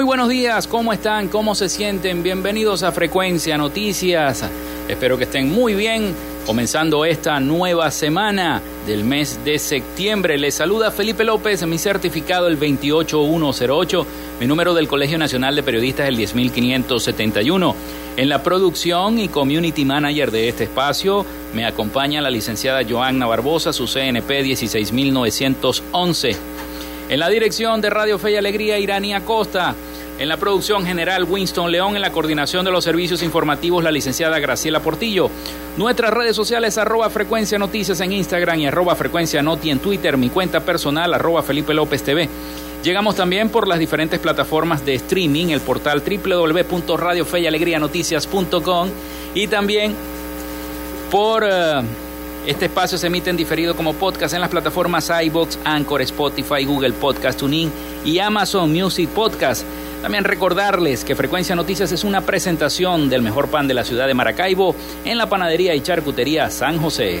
Muy buenos días. ¿Cómo están? ¿Cómo se sienten? Bienvenidos a Frecuencia Noticias. Espero que estén muy bien. Comenzando esta nueva semana del mes de septiembre. Les saluda Felipe López, mi certificado el 28108, mi número del Colegio Nacional de Periodistas el 10571. En la producción y community manager de este espacio me acompaña la licenciada Joanna Barbosa, su CNP 16911. En la dirección de Radio Fe y Alegría, Irania Costa. En la producción general, Winston León. En la coordinación de los servicios informativos, la licenciada Graciela Portillo. Nuestras redes sociales, arroba frecuencia noticias en Instagram y arroba frecuencia noti en Twitter. Mi cuenta personal, arroba Felipe López TV. Llegamos también por las diferentes plataformas de streaming, el portal www.radiofeyalegrianoticias.com y también por... Uh, este espacio se emite en diferido como podcast en las plataformas iBox, Anchor, Spotify, Google Podcast, TuneIn y Amazon Music Podcast. También recordarles que Frecuencia Noticias es una presentación del mejor pan de la ciudad de Maracaibo en la panadería y charcutería San José.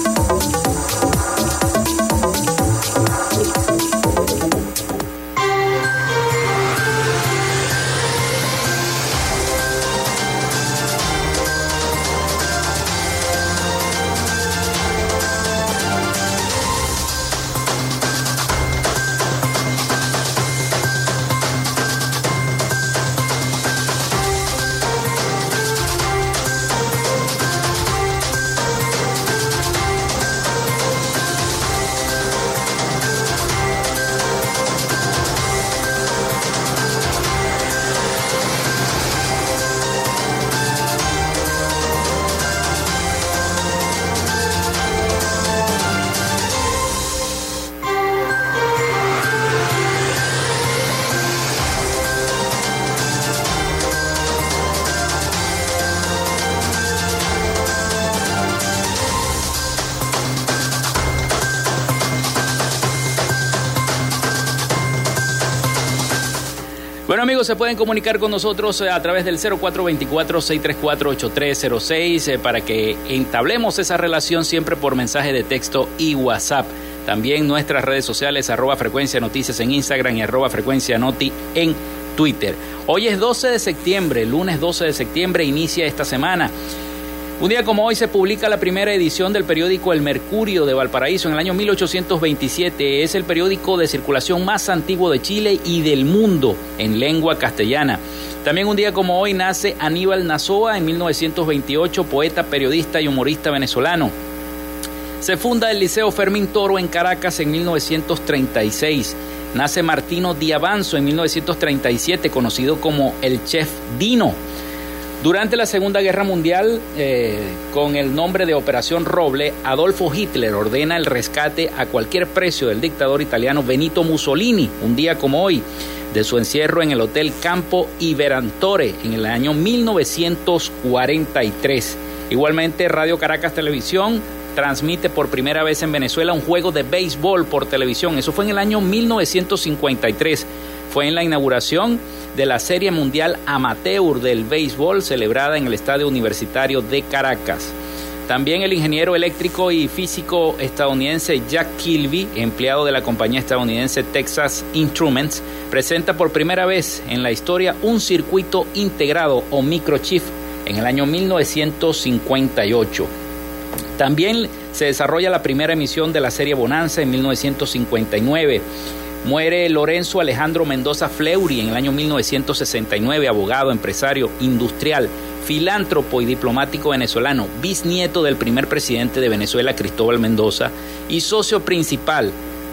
Se pueden comunicar con nosotros eh, a través del 0424-634-8306 eh, para que entablemos esa relación siempre por mensaje de texto y WhatsApp. También nuestras redes sociales, arroba frecuencia noticias en Instagram y arroba frecuencia noti en Twitter. Hoy es 12 de septiembre, lunes 12 de septiembre, inicia esta semana. Un día como hoy se publica la primera edición del periódico El Mercurio de Valparaíso en el año 1827. Es el periódico de circulación más antiguo de Chile y del mundo en lengua castellana. También un día como hoy nace Aníbal Nazoa en 1928, poeta, periodista y humorista venezolano. Se funda el Liceo Fermín Toro en Caracas en 1936. Nace Martino Diavanzo en 1937, conocido como el Chef Dino. Durante la Segunda Guerra Mundial, eh, con el nombre de Operación Roble, Adolfo Hitler ordena el rescate a cualquier precio del dictador italiano Benito Mussolini, un día como hoy, de su encierro en el Hotel Campo Iberantore en el año 1943. Igualmente, Radio Caracas Televisión transmite por primera vez en Venezuela un juego de béisbol por televisión. Eso fue en el año 1953 fue en la inauguración de la Serie Mundial Amateur del Béisbol celebrada en el Estadio Universitario de Caracas. También el ingeniero eléctrico y físico estadounidense Jack Kilby, empleado de la compañía estadounidense Texas Instruments, presenta por primera vez en la historia un circuito integrado o microchip en el año 1958. También se desarrolla la primera emisión de la serie Bonanza en 1959. Muere Lorenzo Alejandro Mendoza Fleury en el año 1969, abogado, empresario, industrial, filántropo y diplomático venezolano, bisnieto del primer presidente de Venezuela, Cristóbal Mendoza, y socio principal,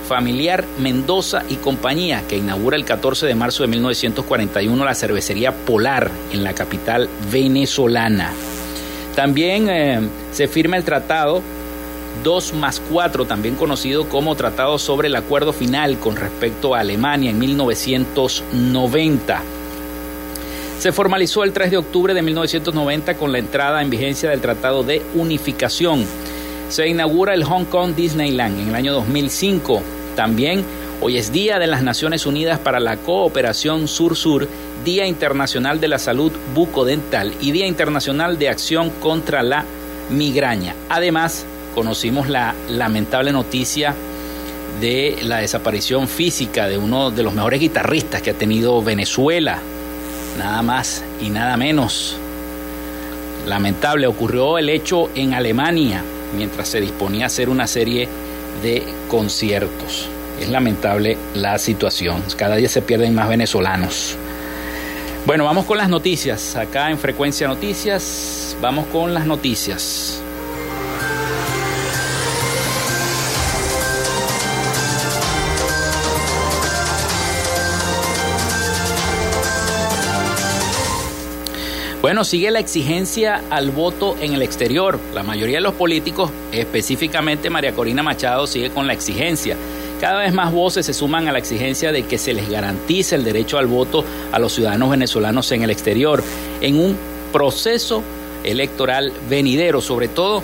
familiar Mendoza y compañía, que inaugura el 14 de marzo de 1941 la cervecería Polar en la capital venezolana. También eh, se firma el tratado 2 más 4, también conocido como Tratado sobre el Acuerdo Final con respecto a Alemania en 1990. Se formalizó el 3 de octubre de 1990 con la entrada en vigencia del Tratado de Unificación. Se inaugura el Hong Kong Disneyland en el año 2005. También hoy es Día de las Naciones Unidas para la Cooperación Sur-Sur, Día Internacional de la Salud Bucodental y Día Internacional de Acción contra la Migraña. Además, conocimos la lamentable noticia de la desaparición física de uno de los mejores guitarristas que ha tenido Venezuela, nada más y nada menos. Lamentable, ocurrió el hecho en Alemania mientras se disponía a hacer una serie de conciertos. Es lamentable la situación, cada día se pierden más venezolanos. Bueno, vamos con las noticias. Acá en Frecuencia Noticias, vamos con las noticias. Bueno, sigue la exigencia al voto en el exterior. La mayoría de los políticos, específicamente María Corina Machado, sigue con la exigencia. Cada vez más voces se suman a la exigencia de que se les garantice el derecho al voto a los ciudadanos venezolanos en el exterior, en un proceso electoral venidero, sobre todo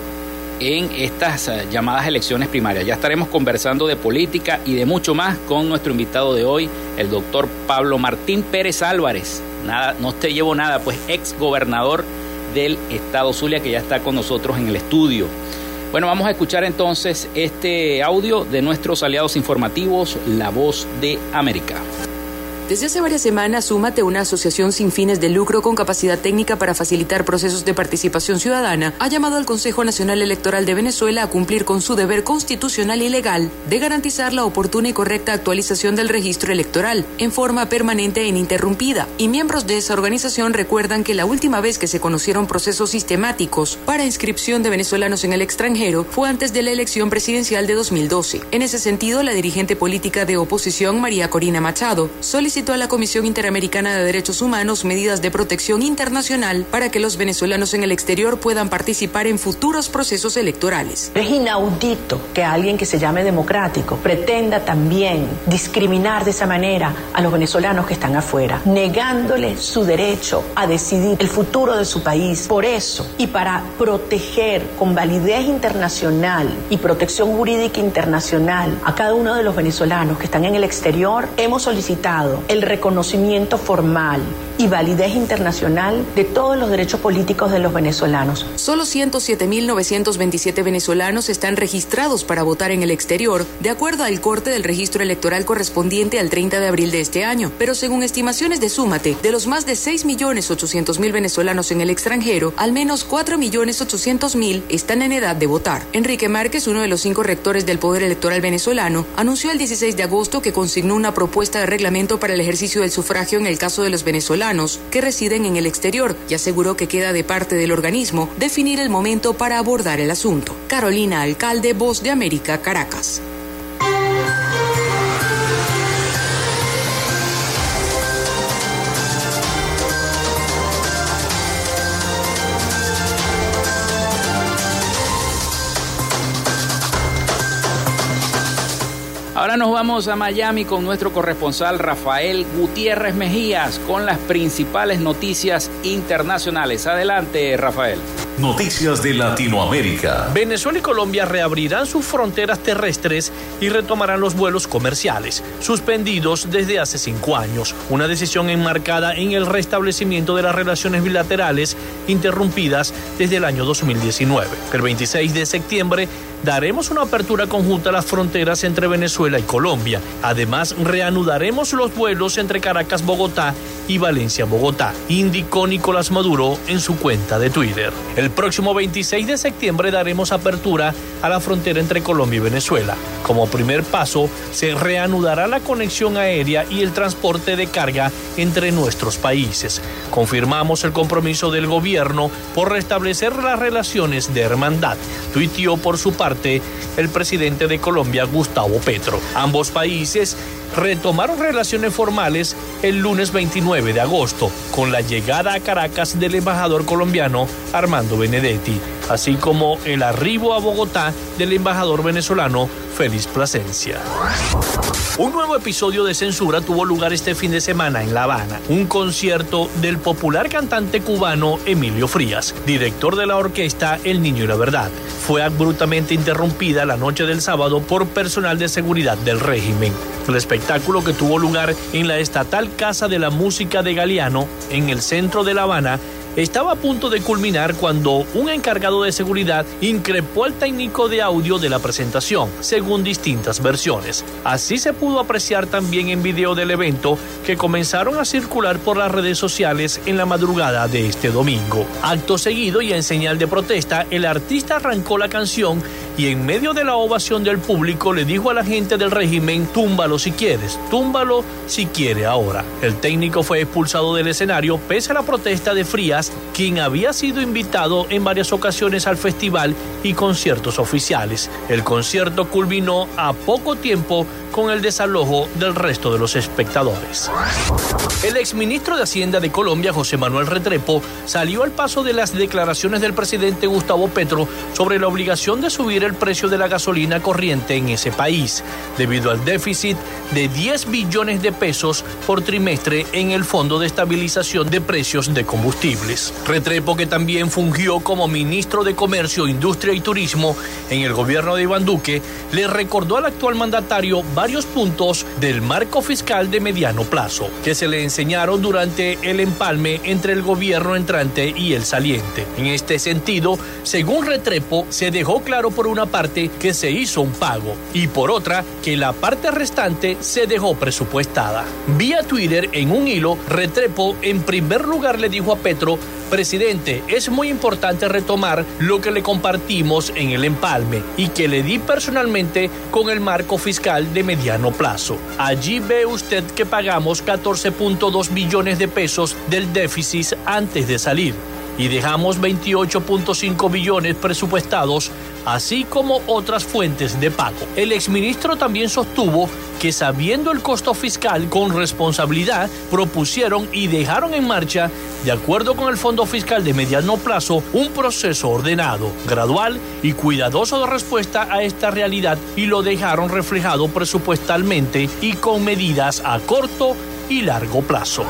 en estas eh, llamadas elecciones primarias. Ya estaremos conversando de política y de mucho más con nuestro invitado de hoy, el doctor Pablo Martín Pérez Álvarez. Nada, no te llevo nada, pues ex gobernador del estado Zulia que ya está con nosotros en el estudio. Bueno, vamos a escuchar entonces este audio de nuestros aliados informativos, La Voz de América. Desde hace varias semanas, Súmate, una asociación sin fines de lucro con capacidad técnica para facilitar procesos de participación ciudadana, ha llamado al Consejo Nacional Electoral de Venezuela a cumplir con su deber constitucional y legal de garantizar la oportuna y correcta actualización del registro electoral en forma permanente e ininterrumpida. Y miembros de esa organización recuerdan que la última vez que se conocieron procesos sistemáticos para inscripción de venezolanos en el extranjero fue antes de la elección presidencial de 2012. En ese sentido, la dirigente política de oposición María Corina Machado solicitó solicitó a la Comisión Interamericana de Derechos Humanos medidas de protección internacional para que los venezolanos en el exterior puedan participar en futuros procesos electorales. Es inaudito que alguien que se llame democrático pretenda también discriminar de esa manera a los venezolanos que están afuera, negándole su derecho a decidir el futuro de su país. Por eso, y para proteger con validez internacional y protección jurídica internacional a cada uno de los venezolanos que están en el exterior, hemos solicitado el reconocimiento formal y validez internacional de todos los derechos políticos de los venezolanos. Solo 107.927 venezolanos están registrados para votar en el exterior, de acuerdo al corte del registro electoral correspondiente al 30 de abril de este año. Pero según estimaciones de Súmate, de los más de 6.800.000 venezolanos en el extranjero, al menos 4.800.000 están en edad de votar. Enrique Márquez, uno de los cinco rectores del Poder Electoral venezolano, anunció el 16 de agosto que consignó una propuesta de reglamento para el ejercicio del sufragio en el caso de los venezolanos que residen en el exterior y aseguró que queda de parte del organismo definir el momento para abordar el asunto. Carolina Alcalde, Voz de América, Caracas. Ahora nos vamos a Miami con nuestro corresponsal Rafael Gutiérrez Mejías con las principales noticias internacionales. Adelante, Rafael. Noticias de Latinoamérica. Venezuela y Colombia reabrirán sus fronteras terrestres y retomarán los vuelos comerciales, suspendidos desde hace cinco años. Una decisión enmarcada en el restablecimiento de las relaciones bilaterales interrumpidas desde el año 2019. El 26 de septiembre daremos una apertura conjunta a las fronteras entre Venezuela y Colombia. Además, reanudaremos los vuelos entre Caracas-Bogotá y Valencia-Bogotá, indicó Nicolás Maduro en su cuenta de Twitter. Próximo 26 de septiembre daremos apertura a la frontera entre Colombia y Venezuela. Como primer paso, se reanudará la conexión aérea y el transporte de carga entre nuestros países. Confirmamos el compromiso del gobierno por restablecer las relaciones de hermandad, tuiteó por su parte el presidente de Colombia, Gustavo Petro. Ambos países retomaron relaciones formales el lunes 29 de agosto con la llegada a Caracas del embajador colombiano Armando Benedetti, así como el arribo a Bogotá del embajador venezolano Félix Plasencia. Un nuevo episodio de censura tuvo lugar este fin de semana en La Habana, un concierto del popular cantante cubano Emilio Frías, director de la orquesta El Niño y la Verdad. Fue abruptamente interrumpida la noche del sábado por personal de seguridad del régimen. El espectáculo que tuvo lugar en la estatal Casa de la Música de Galeano, en el centro de La Habana, estaba a punto de culminar cuando un encargado de seguridad increpó al técnico de audio de la presentación, según distintas versiones. Así se pudo apreciar también en video del evento que comenzaron a circular por las redes sociales en la madrugada de este domingo. Acto seguido y en señal de protesta, el artista arrancó la canción y en medio de la ovación del público le dijo a la gente del régimen, túmbalo si quieres, túmbalo si quiere ahora. El técnico fue expulsado del escenario pese a la protesta de Frías, quien había sido invitado en varias ocasiones al festival y conciertos oficiales. El concierto culminó a poco tiempo con el desalojo del resto de los espectadores. El exministro de Hacienda de Colombia, José Manuel Retrepo, salió al paso de las declaraciones del presidente Gustavo Petro sobre la obligación de subir el precio de la gasolina corriente en ese país, debido al déficit de 10 billones de pesos por trimestre en el Fondo de Estabilización de Precios de Combustibles. Retrepo, que también fungió como ministro de Comercio, Industria y Turismo en el gobierno de Iván Duque, le recordó al actual mandatario varios puntos del marco fiscal de mediano plazo que se le enseñaron durante el empalme entre el gobierno entrante y el saliente. En este sentido, según Retrepo, se dejó claro por una parte que se hizo un pago y por otra que la parte restante se dejó presupuestada. Vía Twitter en un hilo, Retrepo en primer lugar le dijo a Petro Presidente, es muy importante retomar lo que le compartimos en el empalme y que le di personalmente con el marco fiscal de mediano plazo. Allí ve usted que pagamos 14.2 billones de pesos del déficit antes de salir y dejamos 28.5 billones presupuestados, así como otras fuentes de pago. El exministro también sostuvo que sabiendo el costo fiscal con responsabilidad, propusieron y dejaron en marcha, de acuerdo con el Fondo Fiscal de Mediano Plazo, un proceso ordenado, gradual y cuidadoso de respuesta a esta realidad y lo dejaron reflejado presupuestalmente y con medidas a corto y largo plazo.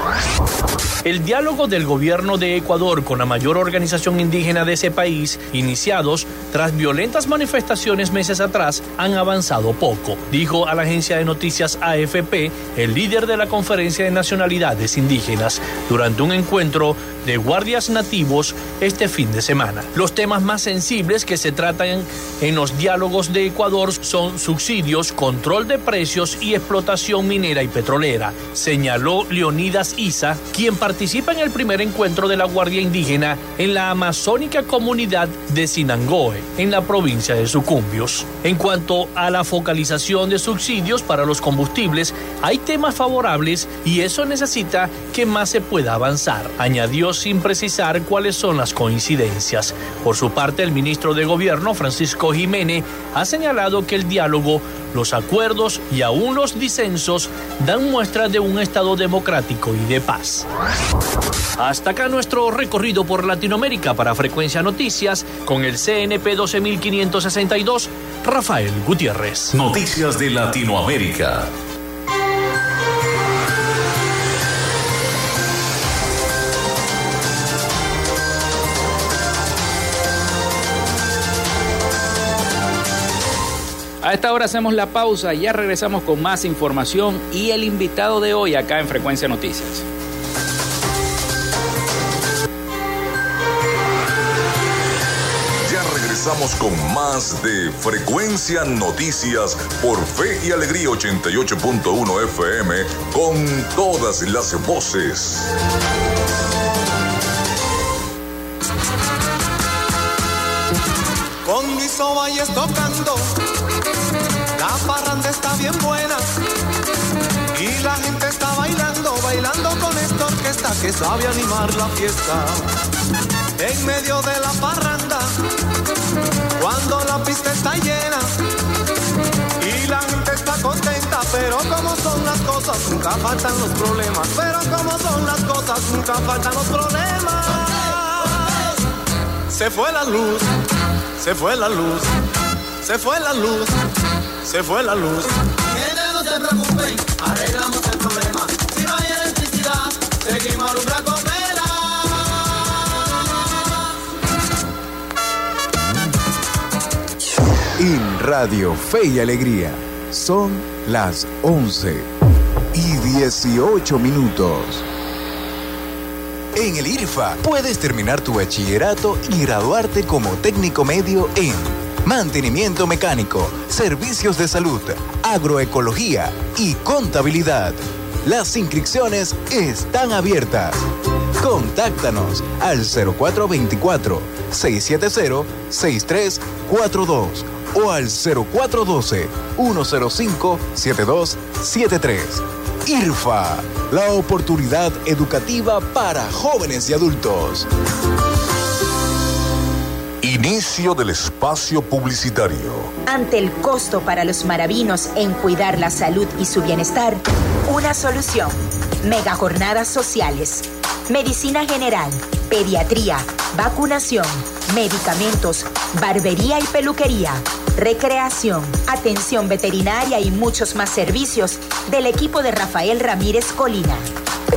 El diálogo del gobierno de Ecuador con la mayor organización indígena de ese país, iniciados tras violentas manifestaciones meses atrás, han avanzado poco, dijo a la agencia de noticias AFP el líder de la Conferencia de Nacionalidades Indígenas durante un encuentro de guardias nativos este fin de semana. Los temas más sensibles que se tratan en los diálogos de Ecuador son subsidios, control de precios y explotación minera y petrolera, señaló Leonidas Isa, quien participa en el primer encuentro de la Guardia Indígena en la amazónica comunidad de Sinangoe, en la provincia de Sucumbios. En cuanto a la focalización de subsidios para los combustibles, hay temas favorables y eso necesita que más se pueda avanzar, añadió sin precisar cuáles son las coincidencias. Por su parte, el ministro de Gobierno, Francisco Jiménez, ha señalado que el diálogo, los acuerdos y aún los disensos dan muestra de un Estado democrático y de paz. Hasta acá nuestro recorrido por Latinoamérica para Frecuencia Noticias con el CNP 12562, Rafael Gutiérrez. Noticias de Latinoamérica. A esta hora hacemos la pausa y ya regresamos con más información y el invitado de hoy acá en Frecuencia Noticias. Ya regresamos con más de Frecuencia Noticias por Fe y Alegría 88.1 FM con todas las voces. Con mis ovalles tocando, está bien buena. Y la gente está bailando, bailando con esta orquesta que sabe animar la fiesta. En medio de la parranda, cuando la pista está llena. Y la gente está contenta, pero como son las cosas, nunca faltan los problemas. Pero como son las cosas, nunca faltan los problemas. Se fue la luz, se fue la luz, se fue la luz, se fue la luz. Gente, no se preocupen, arreglamos el problema. Si no hay electricidad, seguimos alumbra con vela. En Radio Fe y Alegría son las 11 y 18 minutos. En el IRFA puedes terminar tu bachillerato y graduarte como técnico medio en mantenimiento mecánico, servicios de salud, agroecología y contabilidad. Las inscripciones están abiertas. Contáctanos al 0424-670-6342 o al 0412-105-7273. IRFA, la oportunidad educativa para jóvenes y adultos. Inicio del espacio publicitario. Ante el costo para los maravinos en cuidar la salud y su bienestar, una solución. Mega jornadas sociales. Medicina general, pediatría, vacunación, medicamentos, barbería y peluquería, recreación, atención veterinaria y muchos más servicios del equipo de Rafael Ramírez Colina.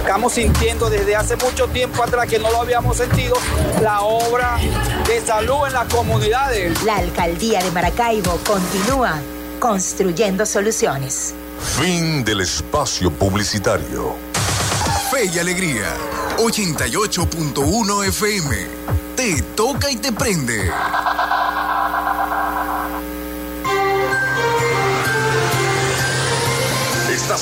Estamos sintiendo desde hace mucho tiempo atrás que no lo habíamos sentido la obra de salud en las comunidades. La alcaldía de Maracaibo continúa construyendo soluciones. Fin del espacio publicitario. Fe y Alegría, 88.1 FM. Te toca y te prende.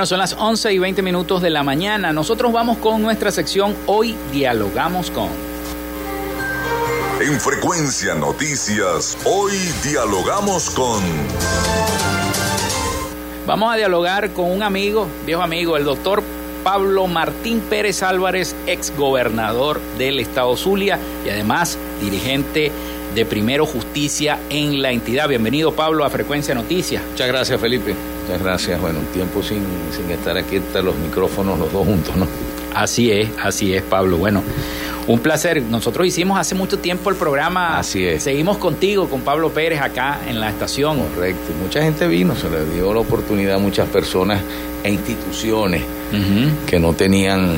Bueno, son las 11 y 20 minutos de la mañana. Nosotros vamos con nuestra sección Hoy Dialogamos con. En Frecuencia Noticias, hoy dialogamos con... Vamos a dialogar con un amigo, viejo amigo, el doctor Pablo Martín Pérez Álvarez, ex gobernador del estado Zulia y además dirigente de Primero Justicia en la entidad. Bienvenido Pablo a Frecuencia Noticias. Muchas gracias Felipe, muchas gracias. Bueno, un tiempo sin, sin estar aquí entre los micrófonos los dos juntos, ¿no? Así es, así es Pablo. Bueno, un placer. Nosotros hicimos hace mucho tiempo el programa. Así es. Seguimos contigo, con Pablo Pérez, acá en la estación. Correcto. Mucha gente vino, se le dio la oportunidad a muchas personas e instituciones que no tenían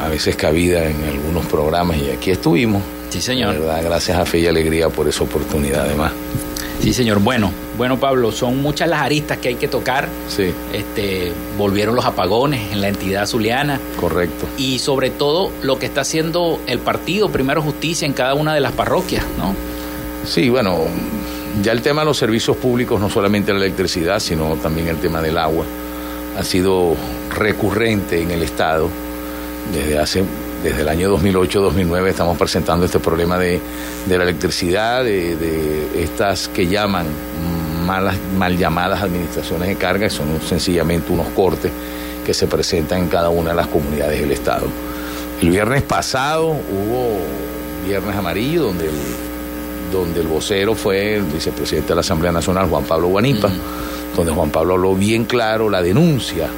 a veces cabida en algunos programas y aquí estuvimos. Sí, señor. verdad, gracias a Fe y Alegría por esa oportunidad además. Sí, señor. Bueno, bueno, Pablo, son muchas las aristas que hay que tocar. Sí. Este, volvieron los apagones en la entidad zuliana. Correcto. Y sobre todo lo que está haciendo el partido Primero Justicia en cada una de las parroquias, ¿no? Sí, bueno, ya el tema de los servicios públicos, no solamente la electricidad, sino también el tema del agua, ha sido recurrente en el Estado desde hace desde el año 2008-2009 estamos presentando este problema de, de la electricidad, de, de, estas que llaman malas, mal llamadas administraciones de carga, que son sencillamente unos cortes que se presentan en cada una de las comunidades del Estado. El viernes pasado hubo Viernes Amarillo, donde el, donde el vocero fue el vicepresidente de la Asamblea Nacional, Juan Pablo Guanipa, mm. donde Juan Pablo habló bien claro la denuncia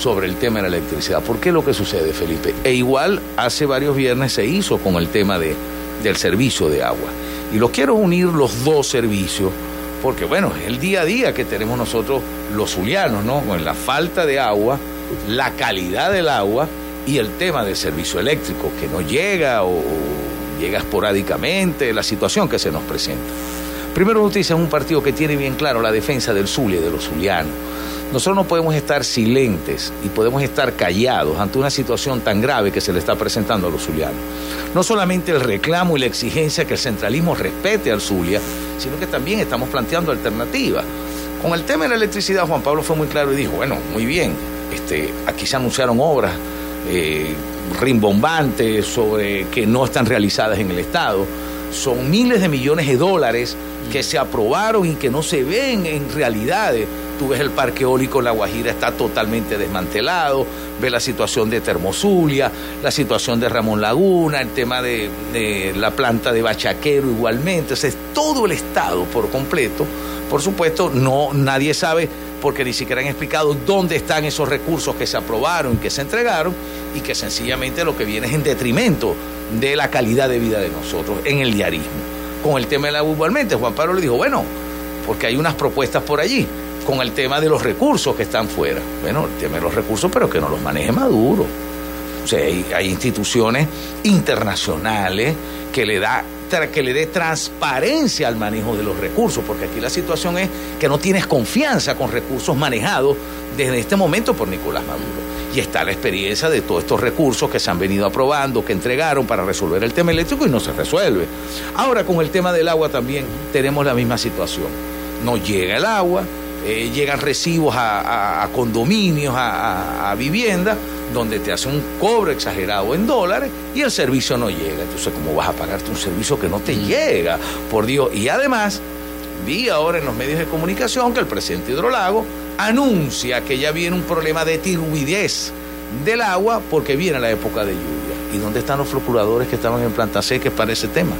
sobre el tema de la electricidad. ¿Por qué lo que sucede, Felipe? E igual hace varios viernes se hizo con el tema de, del servicio de agua. Y lo quiero unir los dos servicios, porque bueno, es el día a día que tenemos nosotros los zulianos, ¿no? Con la falta de agua, la calidad del agua y el tema del servicio eléctrico, que no llega o llega esporádicamente, la situación que se nos presenta. Primero Justicia es un partido que tiene bien claro la defensa del Zulia y de los zulianos. Nosotros no podemos estar silentes y podemos estar callados ante una situación tan grave que se le está presentando a los zulianos. No solamente el reclamo y la exigencia que el centralismo respete al Zulia, sino que también estamos planteando alternativas. Con el tema de la electricidad, Juan Pablo fue muy claro y dijo, bueno, muy bien, este, aquí se anunciaron obras eh, rimbombantes sobre que no están realizadas en el Estado. Son miles de millones de dólares que se aprobaron y que no se ven en realidades tú ves el parque eólico La Guajira está totalmente desmantelado, ves la situación de Termozulia, la situación de Ramón Laguna, el tema de, de la planta de Bachaquero igualmente, es todo el estado por completo. Por supuesto, no nadie sabe porque ni siquiera han explicado dónde están esos recursos que se aprobaron, que se entregaron y que sencillamente lo que viene es en detrimento de la calidad de vida de nosotros en el diarismo. Con el tema del agua igualmente, Juan Pablo le dijo, bueno, porque hay unas propuestas por allí con el tema de los recursos que están fuera. Bueno, el tema de los recursos, pero que no los maneje Maduro. O sea, hay, hay instituciones internacionales que le da que le dé transparencia al manejo de los recursos, porque aquí la situación es que no tienes confianza con recursos manejados desde este momento por Nicolás Maduro. Y está la experiencia de todos estos recursos que se han venido aprobando, que entregaron para resolver el tema eléctrico y no se resuelve. Ahora con el tema del agua también tenemos la misma situación. No llega el agua, eh, llegan recibos a, a, a condominios, a, a viviendas, donde te hacen un cobro exagerado en dólares y el servicio no llega. Entonces, ¿cómo vas a pagarte un servicio que no te llega? Por Dios. Y además, vi ahora en los medios de comunicación que el presidente Hidrolago anuncia que ya viene un problema de tiruidez del agua porque viene la época de lluvia. ¿Y dónde están los procuradores que estaban en planta seca para ese tema?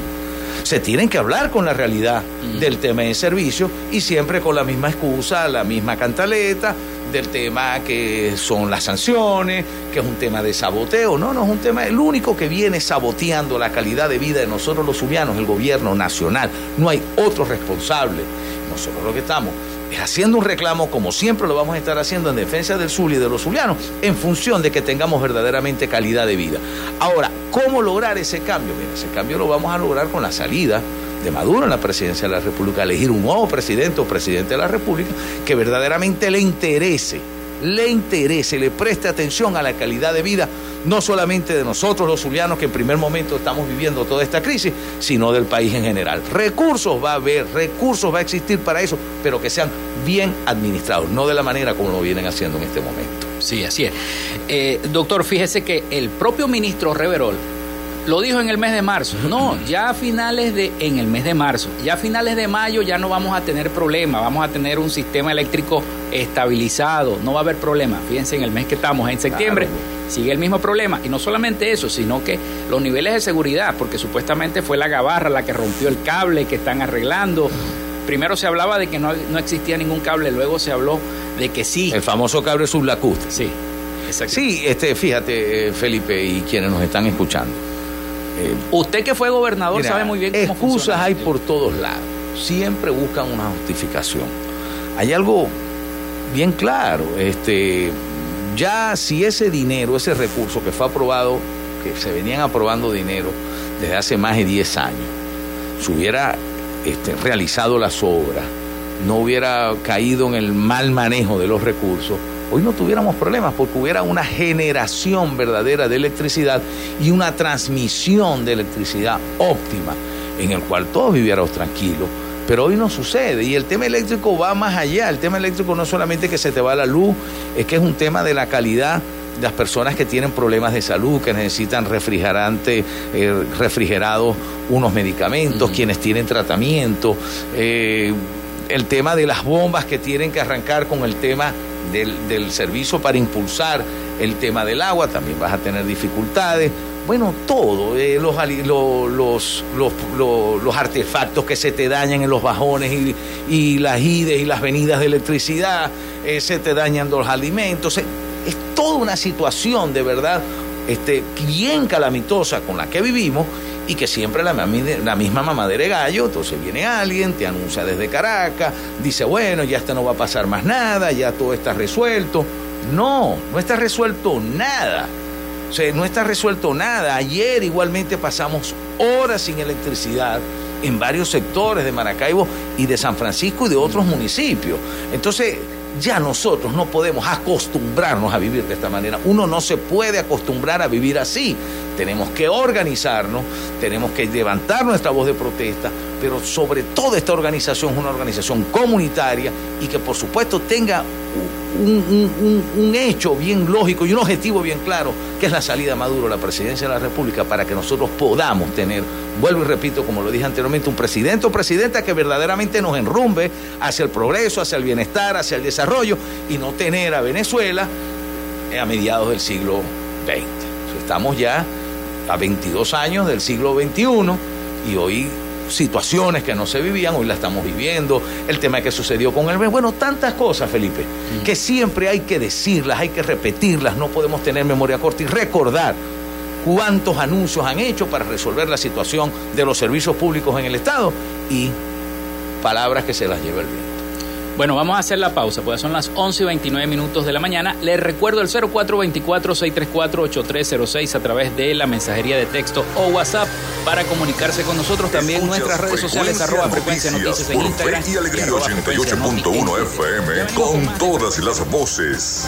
Se tienen que hablar con la realidad mm. del tema de servicio y siempre con la misma excusa, la misma cantaleta del tema que son las sanciones, que es un tema de saboteo. No, no es un tema, el único que viene saboteando la calidad de vida de nosotros los zulianos, el gobierno nacional. No hay otro responsable. Nosotros lo que estamos es haciendo un reclamo, como siempre lo vamos a estar haciendo en defensa del Zulia y de los zulianos, en función de que tengamos verdaderamente calidad de vida. Ahora, ¿cómo lograr ese cambio? Mira, ese cambio lo vamos a lograr con la salida de Maduro en la presidencia de la República, elegir un nuevo presidente o presidente de la República que verdaderamente le interese le interese, le preste atención a la calidad de vida, no solamente de nosotros los zulianos que en primer momento estamos viviendo toda esta crisis, sino del país en general. Recursos va a haber, recursos va a existir para eso, pero que sean bien administrados, no de la manera como lo vienen haciendo en este momento. Sí, así es. Eh, doctor, fíjese que el propio ministro Reverol lo dijo en el mes de marzo. No, ya a finales de, en el mes de marzo, ya a finales de mayo ya no vamos a tener problema, vamos a tener un sistema eléctrico estabilizado, no va a haber problema. Fíjense, en el mes que estamos, en septiembre, sigue el mismo problema. Y no solamente eso, sino que los niveles de seguridad, porque supuestamente fue la gabarra la que rompió el cable que están arreglando. Primero se hablaba de que no, no existía ningún cable, luego se habló de que sí. El famoso cable sublacust. Sí, exacto. Sí, este, fíjate, eh, Felipe, y quienes nos están escuchando. Eh, Usted que fue gobernador Mira, sabe muy bien cómo excusas funciona. hay por todos lados. Siempre buscan una justificación. Hay algo bien claro. Este, ya si ese dinero, ese recurso que fue aprobado, que se venían aprobando dinero desde hace más de 10 años, se hubiera este, realizado las obras, no hubiera caído en el mal manejo de los recursos, hoy no tuviéramos problemas porque hubiera una generación verdadera de electricidad y una transmisión de electricidad óptima en el cual todos viviéramos tranquilos. Pero hoy no sucede y el tema eléctrico va más allá. El tema eléctrico no es solamente que se te va la luz, es que es un tema de la calidad de las personas que tienen problemas de salud, que necesitan refrigerante, eh, refrigerados, unos medicamentos, quienes tienen tratamiento, eh, el tema de las bombas que tienen que arrancar con el tema del, del servicio para impulsar el tema del agua, también vas a tener dificultades. Bueno, todo, eh, los, los, los, los- artefactos que se te dañan en los bajones y, y las ides y las venidas de electricidad, eh, se te dañan los alimentos. eh, es toda una situación de verdad este, bien calamitosa con la que vivimos y que siempre la, misma mamadera de gallo, entonces viene alguien, te anuncia desde Caracas, dice, bueno, ya esto no va a pasar más nada, ya todo está resuelto. No, no está resuelto nada. O sea, no está resuelto nada. Ayer igualmente pasamos horas sin electricidad en varios sectores de Maracaibo y de San Francisco y de otros municipios. Entonces, ya nosotros no podemos acostumbrarnos a vivir de esta manera. Uno no se puede acostumbrar a vivir así. Tenemos que organizarnos, tenemos que levantar nuestra voz de protesta, pero sobre todo esta organización es una organización comunitaria y que por supuesto tenga un, hecho bien lógico y un objetivo bien claro, que es la salida de Maduro a la presidencia de la República, para que nosotros podamos tener, vuelvo y repito, como lo dije anteriormente, un presidente o presidenta que verdaderamente nos enrumbe hacia el progreso, hacia el bienestar, hacia el desarrollo y no tener a Venezuela a mediados del siglo XX. Estamos ya a 22 años del siglo XXI y hoy situaciones que no se vivían, hoy la estamos viviendo, el tema que sucedió con el bueno, tantas cosas, Felipe, que siempre hay que decirlas, hay que repetirlas, no podemos tener memoria corta y recordar cuántos anuncios han hecho para resolver la situación de los servicios públicos en el Estado y palabras que se las lleva el viento. Bueno, vamos a hacer la pausa, pues son las 11 y 29 minutos de la mañana. Les recuerdo el 0424-634-8306 a través de la mensajería de texto o WhatsApp para comunicarse con nosotros. También en nuestras redes sociales, arroba frecuencia noticias en Instagram. Y Alegría arroba frecuencia noti en 88.1 FM con todas las voces.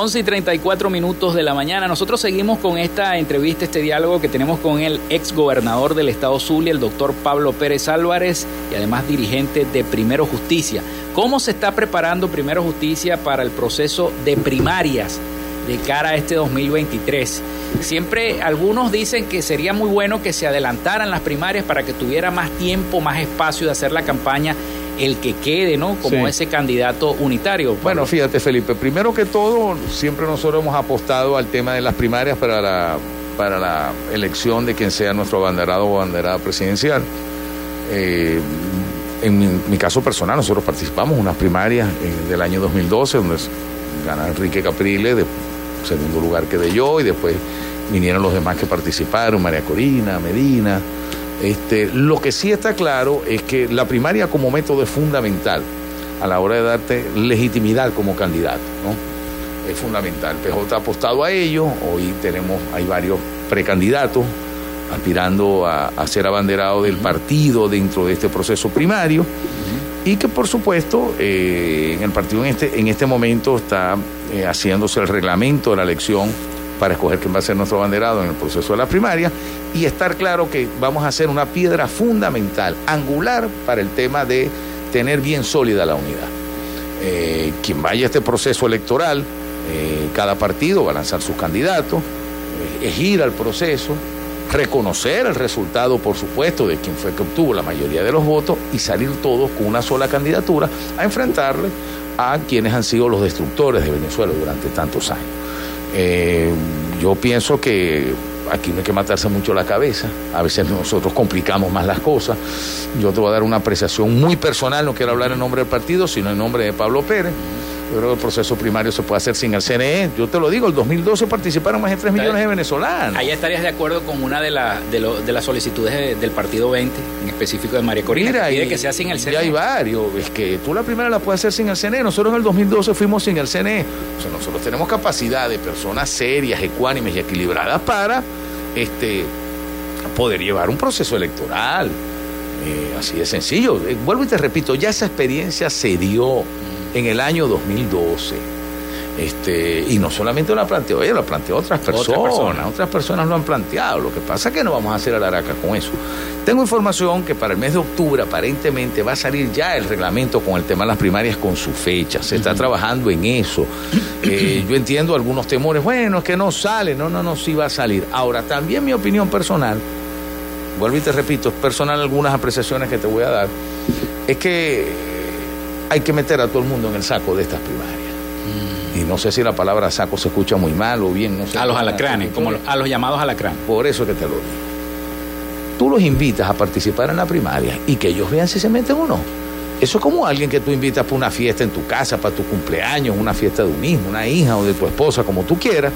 11 y 34 minutos de la mañana. Nosotros seguimos con esta entrevista, este diálogo que tenemos con el ex gobernador del estado Zulia, el doctor Pablo Pérez Álvarez, y además dirigente de Primero Justicia. ¿Cómo se está preparando Primero Justicia para el proceso de primarias de cara a este 2023? Siempre algunos dicen que sería muy bueno que se adelantaran las primarias para que tuviera más tiempo, más espacio de hacer la campaña el que quede, ¿no? Como ese candidato unitario. Bueno, fíjate, Felipe, primero que todo, siempre nosotros hemos apostado al tema de las primarias para la, para la elección de quien sea nuestro abanderado o abanderada presidencial. Eh, en mi, caso personal, nosotros participamos en unas primarias del año 2012, donde gana Enrique Caprile, de segundo lugar quedé yo, y después vinieron los demás que participaron, María Corina, Medina. Este, lo que sí está claro es que la primaria como método es fundamental a la hora de darte legitimidad como candidato, ¿no? Es fundamental. PJ ha apostado a ello, hoy tenemos, hay varios precandidatos aspirando a, ser abanderado del partido dentro de este proceso primario y que por supuesto eh, en el partido en este, en este momento está eh, haciéndose el reglamento de la elección para escoger quién va a ser nuestro abanderado en el proceso de la primaria y estar claro que vamos a hacer una piedra fundamental, angular, para el tema de tener bien sólida la unidad. Eh, quien vaya a este proceso electoral, eh, cada partido va a lanzar sus candidatos, eh, es ir al proceso, reconocer el resultado, por supuesto, de quien fue que obtuvo la mayoría de los votos y salir todos con una sola candidatura a enfrentarle a quienes han sido los destructores de Venezuela durante tantos años. Eh, yo pienso que aquí no hay que matarse mucho la cabeza, a veces nosotros complicamos más las cosas. Yo te voy a dar una apreciación muy personal, no quiero hablar en nombre del partido, sino en nombre de Pablo Pérez. Yo creo que el proceso primario se puede hacer sin el CNE. Yo te lo digo, el 2012 participaron más de 3 millones de venezolanos. Ahí estarías de acuerdo con una de, de, las solicitudes del Partido 20, en específico de María Corina, Mira, que pide que sea sin el CNE. Ya hay varios. Es que tú la primera la puedes hacer sin el CNE. Nosotros en el 2012 fuimos sin el CNE. O sea, nosotros tenemos capacidad de personas serias, ecuánimes y equilibradas para este, poder llevar un proceso electoral. Eh, así de sencillo. Eh, vuelvo y te repito, ya esa experiencia se dio en el año 2012. Este, y no solamente lo planteó ella, lo planteó otras personas, otras personas lo han planteado. Lo que pasa es que no vamos a hacer araca con eso. Tengo información que para el mes de octubre aparentemente va a salir ya el reglamento con el tema de las primarias con su fecha. Se está trabajando en eso. Eh, yo entiendo algunos temores. Bueno, es que no sale. No, no, no, sí va a salir. Ahora, también mi opinión personal, vuelvo y te repito, es personal algunas apreciaciones que te voy a dar, es que hay que meter a todo el mundo en el saco de estas primarias. Y no sé si la palabra saco se escucha muy mal o bien. No sé a los alacranes, como a los llamados alacranes. Por eso que te lo digo. Tú los invitas a participar en la primaria y que ellos vean si se meten o no. Eso es como alguien que tú invitas para una fiesta en tu casa, para tu cumpleaños, una fiesta de un hijo, una hija o de tu esposa, como tú quieras.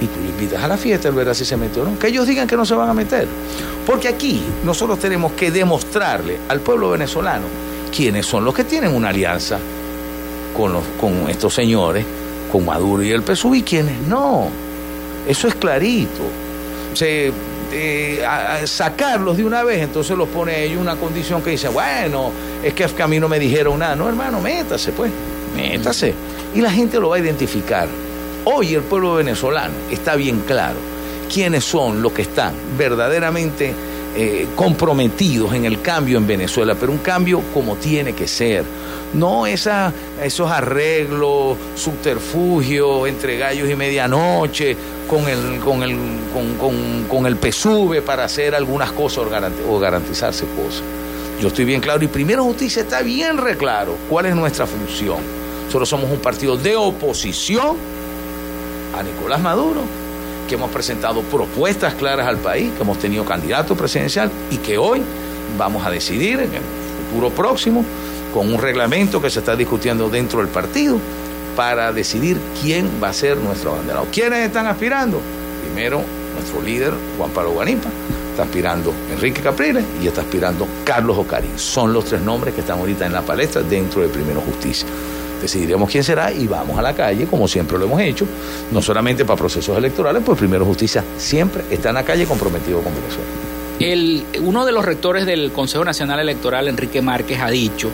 Y tú le invitas a la fiesta, él verá si se mete o no. Que ellos digan que no se van a meter. Porque aquí nosotros tenemos que demostrarle al pueblo venezolano quiénes son los que tienen una alianza con, estos señores, con Maduro y el PSUV y quiénes no. Eso es clarito. Eh, sacarlos de una vez, entonces los pone a ellos una condición que dice, bueno, es que a mí no me dijeron nada. No, hermano, métase, pues, métase. Y la gente lo va a identificar. Hoy el pueblo venezolano está bien claro quiénes son los que están verdaderamente eh, comprometidos en el cambio en Venezuela, pero un cambio como tiene que ser. No esa, esos arreglos, subterfugios entre gallos y medianoche, con el, con el, con, con- el PSUV para hacer algunas cosas o garanti- o garantizarse cosas. Yo estoy bien claro y Primero Justicia está bien re claro cuál es nuestra función. Nosotros somos un partido de oposición a Nicolás Maduro, que hemos presentado propuestas claras al país, que hemos tenido candidato presidencial y que hoy vamos a decidir en el futuro próximo con un reglamento que se está discutiendo dentro del partido para decidir quién va a ser nuestro abanderado. ¿Quiénes están aspirando? Primero, nuestro líder, Juan Pablo Guanipa, está aspirando Enrique Capriles y está aspirando Carlos Ocarín. Son los tres nombres que están ahorita en la palestra dentro de Primero Justicia. Decidiremos quién será y vamos a la calle, como siempre lo hemos hecho, no solamente para procesos electorales, pues Primero Justicia siempre está en la calle comprometido con Venezuela. El, uno de los rectores del Consejo Nacional Electoral, Enrique Márquez, ha dicho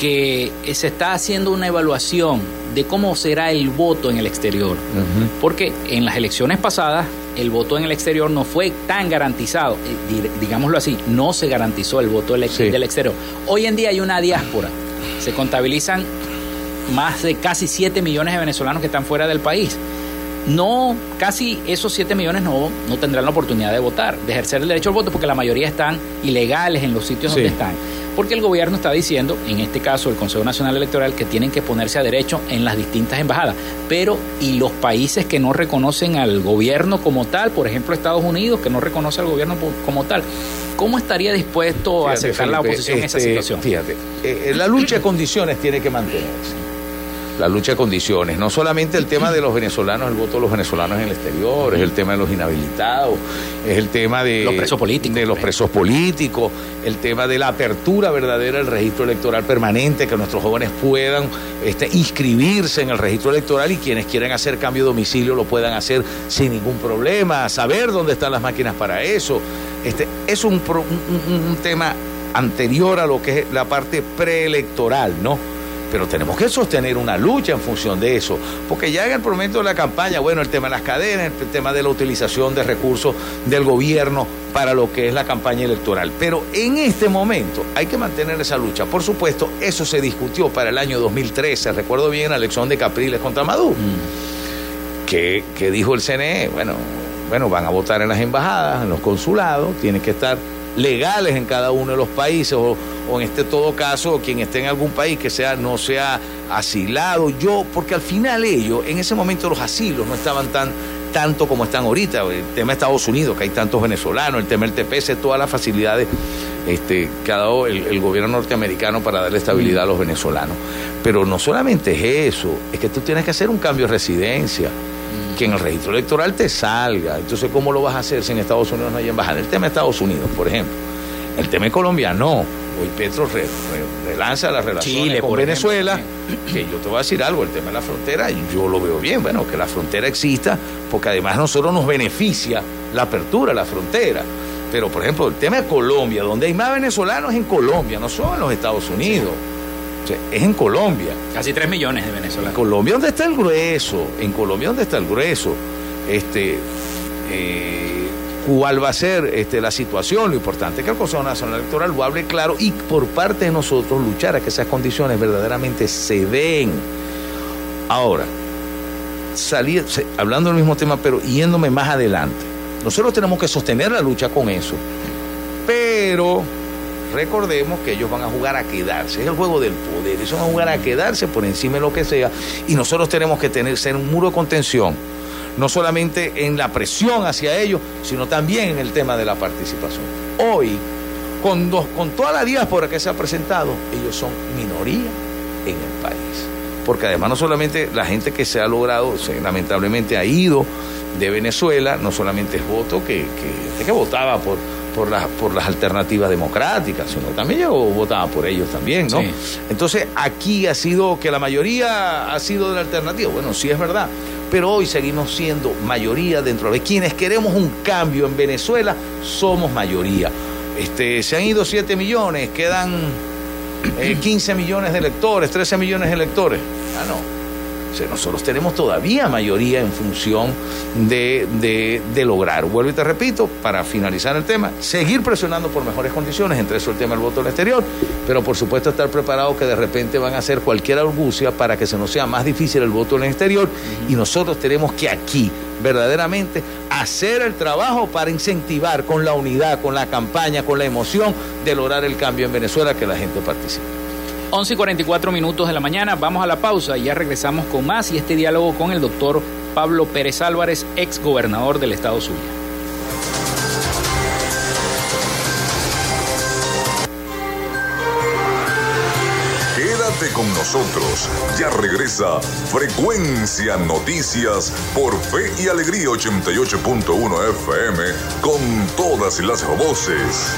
que se está haciendo una evaluación de cómo será el voto en el exterior. Porque en las elecciones pasadas el voto en el exterior no fue tan garantizado, eh, digámoslo así, no se garantizó el voto del exterior. Hoy en día hay una diáspora, se contabilizan más de casi 7 millones de venezolanos que están fuera del país. No, casi esos 7 millones no, no tendrán la oportunidad de votar, de ejercer el derecho al voto, porque la mayoría están ilegales en los sitios Sí. donde están. Porque el gobierno está diciendo, en este caso el Consejo Nacional Electoral, que tienen que ponerse a derecho en las distintas embajadas. Pero, ¿y los países que no reconocen al gobierno como tal? Por ejemplo, Estados Unidos, que no reconoce al gobierno como tal. ¿Cómo estaría dispuesto a aceptar la Felipe, oposición en esa este, situación? Fíjate, eh, eh, la lucha de condiciones tiene que mantenerse. La lucha de condiciones, no solamente el tema de los venezolanos, el voto de los venezolanos en el exterior, es el tema de los inhabilitados, es el tema de Los presos políticos. de los presos políticos, el tema de la apertura verdadera del registro electoral permanente, que nuestros jóvenes puedan este, inscribirse en el registro electoral y quienes quieran hacer cambio de domicilio lo puedan hacer sin ningún problema, saber dónde están las máquinas para eso. Este, es un, pro- un- un- un tema anterior a lo que es la parte preelectoral, ¿no? Pero tenemos que sostener una lucha en función de eso, porque ya en el momento de la campaña, bueno, el tema de las cadenas, el tema de la utilización de recursos del gobierno para lo que es la campaña electoral. Pero en este momento hay que mantener esa lucha. Por supuesto, eso se discutió para el año 2013, recuerdo bien la elección de Capriles contra Maduro. que, que dijo el CNE, bueno, bueno, van a votar en las embajadas, en los consulados, tienen que estar legales en cada uno de los países o, o en este todo caso quien esté en algún país que sea no sea asilado yo porque al final ellos en ese momento los asilos no estaban tan tanto como están ahorita el tema de Estados Unidos que hay tantos venezolanos el tema del TPS todas las facilidades este, que ha dado el, el gobierno norteamericano para darle estabilidad a los venezolanos pero no solamente es eso es que tú tienes que hacer un cambio de residencia que en el registro electoral te salga. Entonces, ¿cómo lo vas a hacer si en Estados Unidos no hay embajada? El tema de Estados Unidos, por ejemplo. El tema de Colombia, no. Hoy Petro re- re- relanza las relaciones Chile, con Venezuela. Que yo te voy a decir algo, el tema de la frontera, yo lo veo bien. Bueno, que la frontera exista, porque además a nosotros nos beneficia la apertura a la frontera. Pero, por ejemplo, el tema de Colombia, donde hay más venezolanos en Colombia, no son en los Estados Unidos. O sea, es en Colombia. Casi 3 millones de En venezolanos. Colombia, ¿dónde está el grueso? En Colombia, ¿dónde está el grueso? Este, eh, ¿Cuál va a ser este, la situación? Lo importante es que el Consejo Nacional Electoral lo hable claro y por parte de nosotros luchar a que esas condiciones verdaderamente se den. Ahora, salir, hablando del mismo tema, pero yéndome más adelante. Nosotros tenemos que sostener la lucha con eso. Pero recordemos que ellos van a jugar a quedarse. Es el juego del poder. Ellos van a jugar a quedarse por encima de lo que sea. Y nosotros tenemos que tener, ser un muro de contención. No solamente en la presión hacia ellos, sino también en el tema de la participación. Hoy, con, dos- con toda la diáspora que se ha presentado, ellos son minoría en el país. Porque además no solamente la gente que se ha logrado, se- lamentablemente ha ido de Venezuela, no solamente es voto que, que, gente que votaba por, por, las, por las alternativas democráticas, sino también yo votaba por ellos también, ¿no? Sí. Entonces aquí ha sido que la mayoría ha sido de la alternativa, bueno, sí es verdad, pero hoy seguimos siendo mayoría dentro de quienes queremos un cambio en Venezuela, somos mayoría. Este, se han ido 7 millones, quedan eh, 15 millones de electores, 13 millones de electores. Ah, no. O sea, nosotros tenemos todavía mayoría en función de, de, de, lograr, vuelvo y te repito, para finalizar el tema, seguir presionando por mejores condiciones, entre eso el tema del voto en el exterior, pero por supuesto estar preparado que de repente van a hacer cualquier argucia para que se nos sea más difícil el voto en el exterior. Y nosotros tenemos que aquí verdaderamente hacer el trabajo para incentivar con la unidad, con la campaña, con la emoción de lograr el cambio en Venezuela, que la gente participe. 11 y 44 minutos de la mañana, vamos a la pausa y ya regresamos con más y este diálogo con el doctor Pablo Pérez Álvarez, ex gobernador del estado Zulia. Quédate con nosotros, ya regresa Frecuencia Noticias por Fe y Alegría 88.1 FM con todas las voces.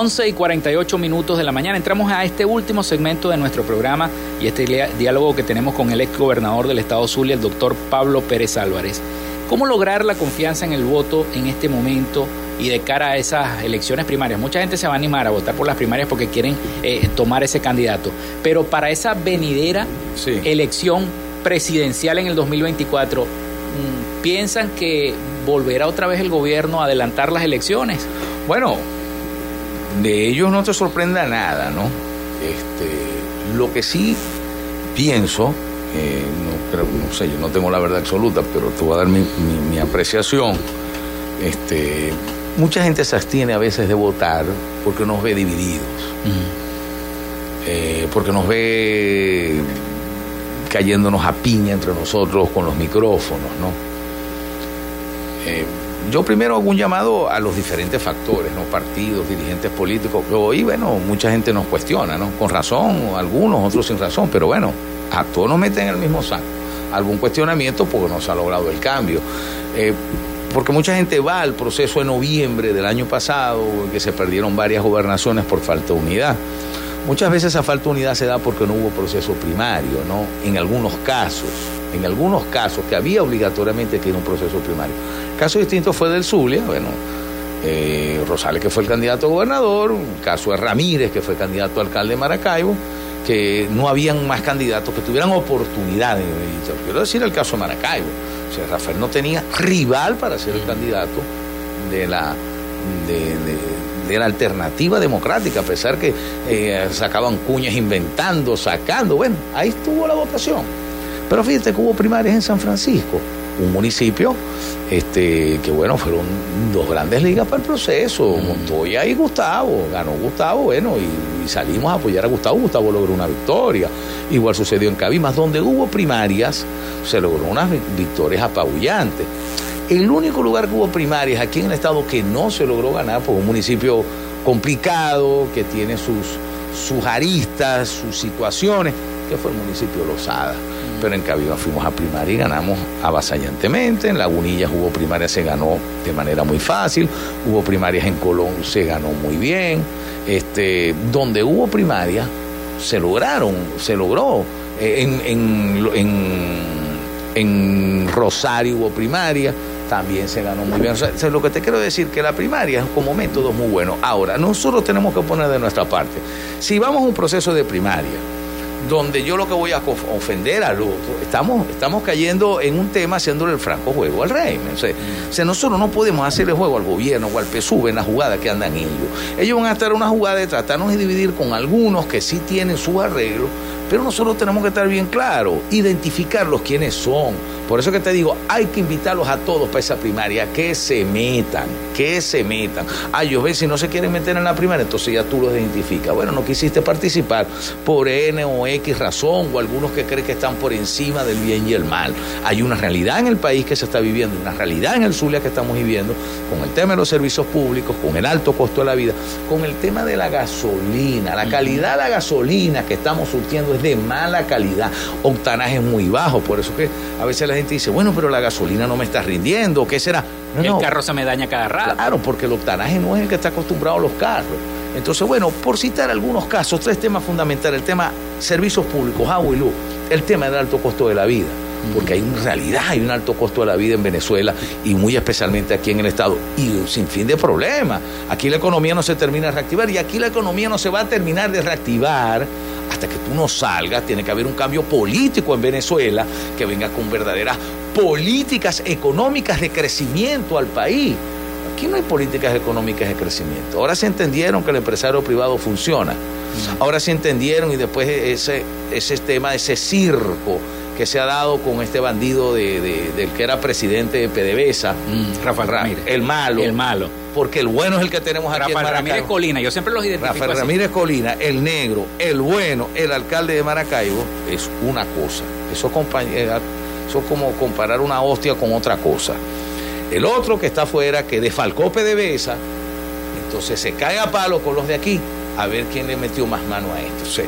Y 48 minutos de la mañana. Entramos a este último segmento de nuestro programa y este diálogo que tenemos con el ex gobernador del estado Zulia, el doctor Pablo Pérez Álvarez. ¿Cómo lograr la confianza en el voto en este momento y de cara a esas elecciones primarias? Mucha gente se va a animar a votar por las primarias porque quieren eh, tomar ese candidato, pero para esa venidera elección presidencial en el 2024, mm, ¿piensan que volverá otra vez el gobierno a adelantar las elecciones? Bueno, de ellos no te sorprenda nada, ¿no? Este, lo que sí pienso, eh, no, sé, yo no tengo la verdad absoluta, pero te voy a dar mi, apreciación. Este, mucha gente se abstiene a veces de votar porque nos ve divididos, eh, porque nos ve cayéndonos a piña entre nosotros con los micrófonos, ¿no? Eh, yo primero hago un llamado a los diferentes factores, ¿no? partidos, dirigentes políticos. Hoy, bueno, mucha gente nos cuestiona, ¿no? Con razón, algunos, otros sin razón, pero bueno, a todos nos meten en el mismo saco. Algún cuestionamiento porque no se ha logrado el cambio. Eh, porque mucha gente va al proceso de noviembre del año pasado, que se perdieron varias gobernaciones por falta de unidad. Muchas veces esa falta de unidad se da porque no hubo proceso primario, ¿no? En algunos casos en algunos casos que había obligatoriamente que ir a un proceso primario. caso distinto fue del Zulia, bueno, eh, Rosales que fue el candidato a gobernador, caso de Ramírez que fue candidato a alcalde de Maracaibo, que no habían más candidatos que tuvieran oportunidad. Quiero decir el caso de Maracaibo. O sea, Rafael no tenía rival para ser el candidato de la, de, la alternativa democrática, a pesar que eh, sacaban cuñas inventando, sacando. Bueno, ahí estuvo la votación. Pero fíjate que hubo primarias en San Francisco, un municipio este, que, bueno, fueron dos grandes ligas para el proceso, Montoya y Gustavo. Ganó Gustavo, bueno, y, salimos a apoyar a Gustavo. Gustavo logró una victoria. Igual sucedió en Cabimas, donde hubo primarias, se logró unas victorias apabullantes. El único lugar que hubo primarias aquí en el estado que no se logró ganar, pues un municipio complicado, que tiene sus, sus aristas, sus situaciones, que fue el municipio de Lozada. Pero en Cabimas fuimos a primaria y ganamos avasallantemente. En Lagunillas hubo primaria, se ganó de manera muy fácil. Hubo primarias en Colón, se ganó muy bien. Este, donde hubo primaria, se lograron, se logró. Eh, En, en, en, Rosario hubo primaria, también se ganó muy bien. Lo que te quiero decir que la primaria es como método muy bueno. Ahora, nosotros tenemos que poner de nuestra parte. Si vamos a un proceso de primaria, donde yo lo que voy a ofender al otro, estamos, estamos cayendo en un tema haciéndole el franco juego al régimen. O sea, o nosotros no podemos hacerle juego al gobierno o al PSUV en la jugada que andan ellos. Ellos van a estar en una jugada de tratarnos de dividir con algunos que sí tienen su arreglo, pero nosotros tenemos que estar bien claros, identificarlos quiénes son. Por eso que te digo, hay que invitarlos a todos para esa primaria, que se metan, que se metan. Ah, yo ven, si no se quieren meter en la primaria, entonces ya tú los identificas. Bueno, no quisiste participar por N o X razón, o algunos que creen que están por encima del bien y el mal. Hay una realidad en el país que se está viviendo, una realidad en el Zulia que estamos viviendo, con el tema de los servicios públicos, con el alto costo de la vida, con el tema de la gasolina. La calidad de la gasolina que estamos surtiendo es de mala calidad, octanaje muy bajo, por eso que a veces la gente dice, bueno, pero la gasolina no me está rindiendo, ¿qué será? No, el no. carro se me daña cada rato. Claro, porque el octanaje no es el que está acostumbrado a los carros. Entonces, bueno, por citar algunos casos, tres temas fundamentales, el tema servicios públicos, agua y luz, el tema del alto costo de la vida, porque hay una realidad, hay un alto costo de la vida en Venezuela y muy especialmente aquí en el Estado, y un sinfín de problemas. Aquí la economía no se termina de reactivar y aquí la economía no se va a terminar de reactivar hasta que tú no salgas, tiene que haber un cambio político en Venezuela que venga con verdaderas políticas económicas de crecimiento al país. Aquí no hay políticas económicas de crecimiento. Ahora se entendieron que el empresario privado funciona. Ahora se entendieron y después ese, ese tema, ese circo que se ha dado con este bandido de, de- del que era presidente de PDVSA, Rafael Ra- Ramírez. el malo. El malo. Porque el bueno es el que tenemos aquí en Rafael Maracaibo. Ramírez Colina, yo siempre los identifico Rafael así. Ramírez Colina, el negro, el bueno, el alcalde de Maracaibo, es una cosa. Eso, eh, eso es como comparar una hostia con otra cosa. El otro que está afuera, que defalcó PDVSA, entonces se cae a palo con los de aquí, a ver quién le metió más mano a esto. O sea,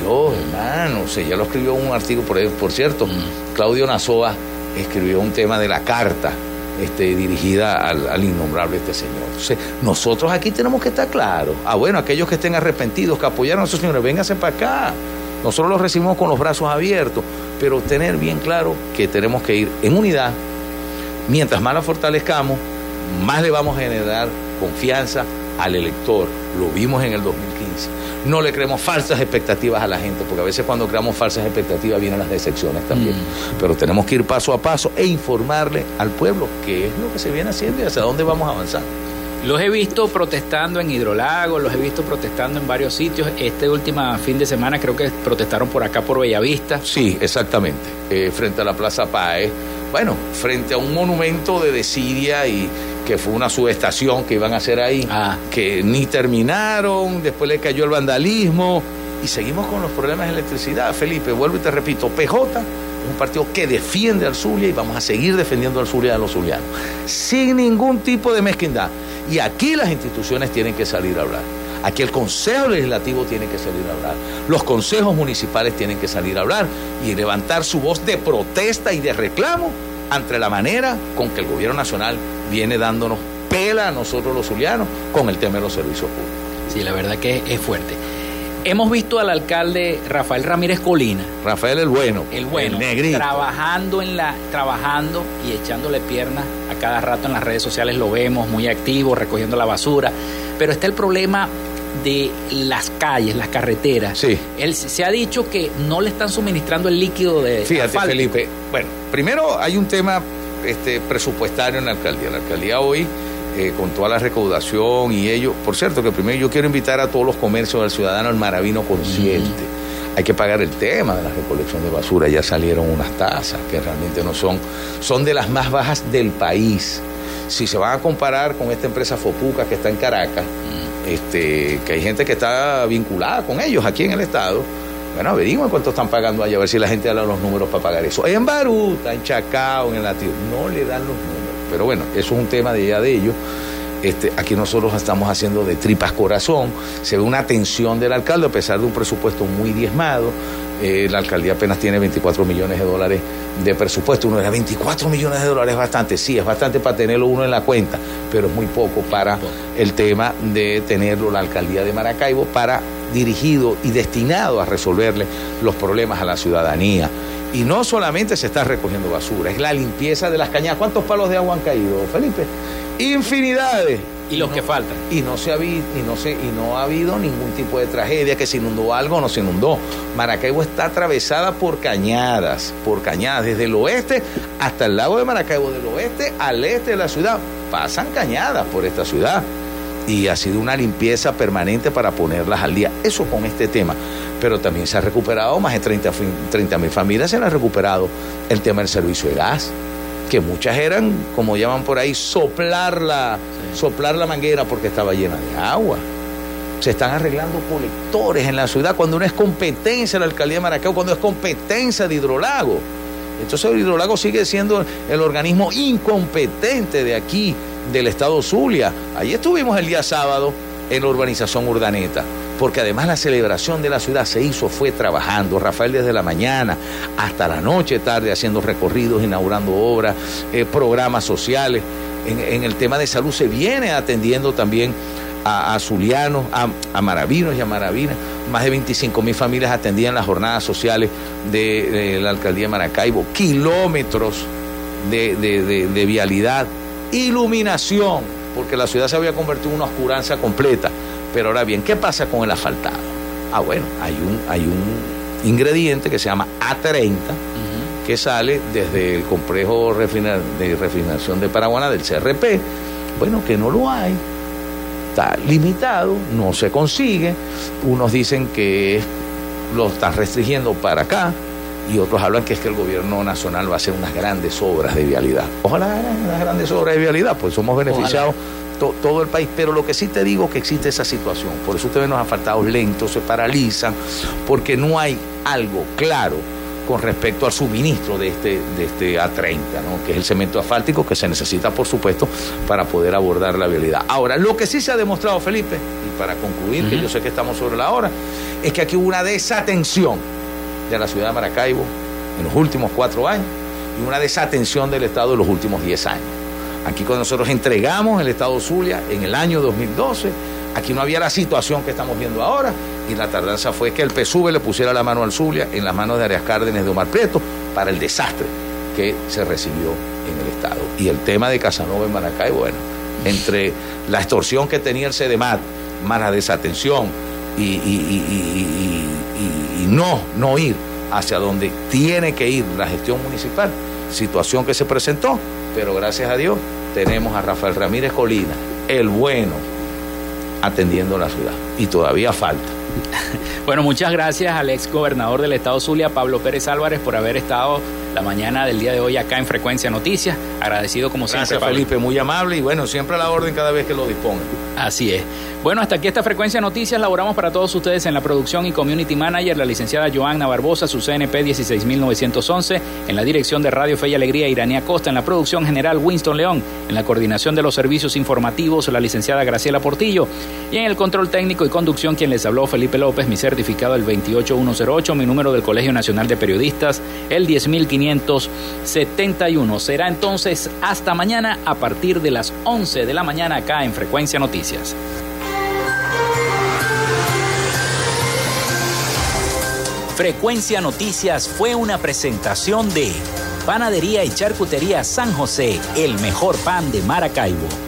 Dios, hermano, o sea, ya lo escribió un artículo, por, por cierto, Claudio Nazoa escribió un tema de la carta este, dirigida al, al innombrable este señor. Entonces, nosotros aquí tenemos que estar claros. Ah, bueno, aquellos que estén arrepentidos, que apoyaron a esos señores, vénganse para acá. Nosotros los recibimos con los brazos abiertos, pero tener bien claro que tenemos que ir en unidad. Mientras más la fortalezcamos, más le vamos a generar confianza al elector. Lo vimos en el 2015. No le creemos falsas expectativas a la gente, porque a veces cuando creamos falsas expectativas vienen las decepciones también. Pero tenemos que ir paso a paso e informarle al pueblo qué es lo que se viene haciendo y hacia dónde vamos a avanzar. Los he visto protestando en Hidrolago, los he visto protestando en varios sitios. Este último fin de semana creo que protestaron por acá por Bellavista. Sí, exactamente. Eh, frente a la Plaza Paez. Bueno, frente a un monumento de desidia y que fue una subestación que iban a hacer ahí, que ni terminaron, después le cayó el vandalismo y seguimos con los problemas de electricidad. Felipe, vuelvo y te repito, PJ es un partido que defiende al Zulia y vamos a seguir defendiendo al Zulia y a los zulianos, sin ningún tipo de mezquindad. Y aquí las instituciones tienen que salir a hablar. Aquí el Consejo Legislativo tiene que salir a hablar. Los consejos municipales tienen que salir a hablar y levantar su voz de protesta y de reclamo ante la manera con que el gobierno nacional viene dándonos pela a nosotros los zulianos con el tema de los servicios públicos. Sí, la verdad que es fuerte. Hemos visto al alcalde Rafael Ramírez Colina. Rafael el bueno. El bueno. El negrito. Trabajando en la, trabajando y echándole piernas a cada rato en las redes sociales lo vemos, muy activo, recogiendo la basura. Pero está el problema de las calles, las carreteras. Sí. Él se ha dicho que no le están suministrando el líquido de Fíjate, asfalto. Felipe. Bueno, primero hay un tema este, presupuestario en la alcaldía. La alcaldía hoy, eh, con toda la recaudación y ello, por cierto, que primero yo quiero invitar a todos los comercios al ciudadano al maravino consciente. Hay que pagar el tema de la recolección de basura. Ya salieron unas tasas que realmente no son, son de las más bajas del país. Si se van a comparar con esta empresa Fopuca que está en Caracas, este, que hay gente que está vinculada con ellos aquí en el estado, bueno, averigüen cuánto están pagando allá, a ver si la gente da los números para pagar eso. En Baruta, en Chacao, en el Latido, no le dan los números. Pero bueno, eso es un tema de ya de ellos. Este, aquí nosotros estamos haciendo de tripas corazón, se ve una atención del alcalde a pesar de un presupuesto muy diezmado. Eh, la alcaldía apenas tiene 24 millones de dólares de presupuesto. Uno dirá, 24 millones de dólares es bastante. Sí, es bastante para tenerlo uno en la cuenta, pero es muy poco para el tema de tenerlo la alcaldía de Maracaibo para dirigido y destinado a resolverle los problemas a la ciudadanía. Y no solamente se está recogiendo basura, es la limpieza de las cañadas. ¿Cuántos palos de agua han caído, Felipe? Infinidades. Y los que faltan. Y no se ha y no se, y no ha habido ningún tipo de tragedia, que se inundó algo o no se inundó. Maracaibo está atravesada por cañadas, por cañadas, desde el oeste hasta el lago de Maracaibo, del oeste al este de la ciudad. Pasan cañadas por esta ciudad y ha sido una limpieza permanente para ponerlas al día. Eso con este tema. Pero también se ha recuperado, más de 30 mil familias se han recuperado el tema del servicio de gas, que muchas eran, como llaman por ahí, soplar la, soplar la manguera porque estaba llena de agua. Se están arreglando colectores en la ciudad cuando no es competencia de la alcaldía de Maracaibo, cuando es competencia de Hidrolago. Entonces el Hidrolago sigue siendo el organismo incompetente de aquí, del estado Zulia. Allí estuvimos el día sábado en la urbanización Urdaneta, porque además la celebración de la ciudad se hizo, fue trabajando, Rafael desde la mañana hasta la noche, tarde, haciendo recorridos, inaugurando obras, eh, programas sociales. En, el tema de salud se viene atendiendo también a, a Zulianos, a, Maravinos y a Maravinas. Más de 25 mil familias atendían las jornadas sociales de, la alcaldía de Maracaibo, kilómetros de, de vialidad iluminación, porque la ciudad se había convertido en una oscuranza completa. Pero ahora bien, ¿qué pasa con el asfaltado? Ah, bueno, hay un, hay un ingrediente que se llama A30, que sale desde el complejo de refinación de Paraguana del CRP. Bueno, que no lo hay, está limitado, no se consigue. Unos dicen que lo están restringiendo para acá, y otros hablan que es que el gobierno nacional va a hacer unas grandes obras de vialidad. Ojalá unas grandes obras de vialidad, pues somos beneficiados todo el país, pero lo que sí te digo es que existe esa situación, por eso ustedes nos han faltado lentos, se paralizan, porque no hay algo claro con respecto al suministro de este, de este A30, ¿no? que es el cemento asfáltico que se necesita, por supuesto, para poder abordar la vialidad. Ahora, lo que sí se ha demostrado, Felipe, y para concluir, que yo sé que estamos sobre la hora, es que aquí hubo una desatención de la ciudad de Maracaibo en los últimos cuatro años y una desatención del Estado en los últimos diez años. Aquí cuando nosotros entregamos el Estado Zulia en el año 2012, aquí no había la situación que estamos viendo ahora y la tardanza fue que el PSUV le pusiera la mano al Zulia en las manos de Arias Cárdenas de Omar Prieto para el desastre que se recibió en el Estado. Y el tema de Casanova en Maracaibo, bueno, entre la extorsión que tenía el CEDEMAT, más la desatención y y no, no ir hacia donde tiene que ir la gestión municipal, situación que se presentó, pero gracias a Dios tenemos a Rafael Ramírez Colina, el bueno, atendiendo la ciudad. Y todavía falta. Bueno, muchas gracias al ex gobernador del estado Zulia, Pablo Pérez Álvarez, por haber estado la mañana del día de hoy acá en Frecuencia Noticias. Agradecido como siempre. Gracias, Felipe, muy amable y bueno, siempre a la orden cada vez que lo disponga. Así es. Bueno, hasta aquí esta Frecuencia Noticias. Laboramos para todos ustedes en la producción y community manager, la licenciada Joanna Barbosa, su CNP 16911, en la dirección de Radio Fe y Alegría, Iranía Costa, en la producción general Winston León, en la coordinación de los servicios informativos, la licenciada Graciela Portillo, y en el control técnico y conducción, quien les habló, Felipe López, mi certificado el 28108, mi número del Colegio Nacional de Periodistas, el 10571. Será entonces hasta mañana a partir de las 11 de la mañana acá en Frecuencia Noticias. Frecuencia Noticias fue una presentación de Panadería y Charcutería San José, el mejor pan de Maracaibo.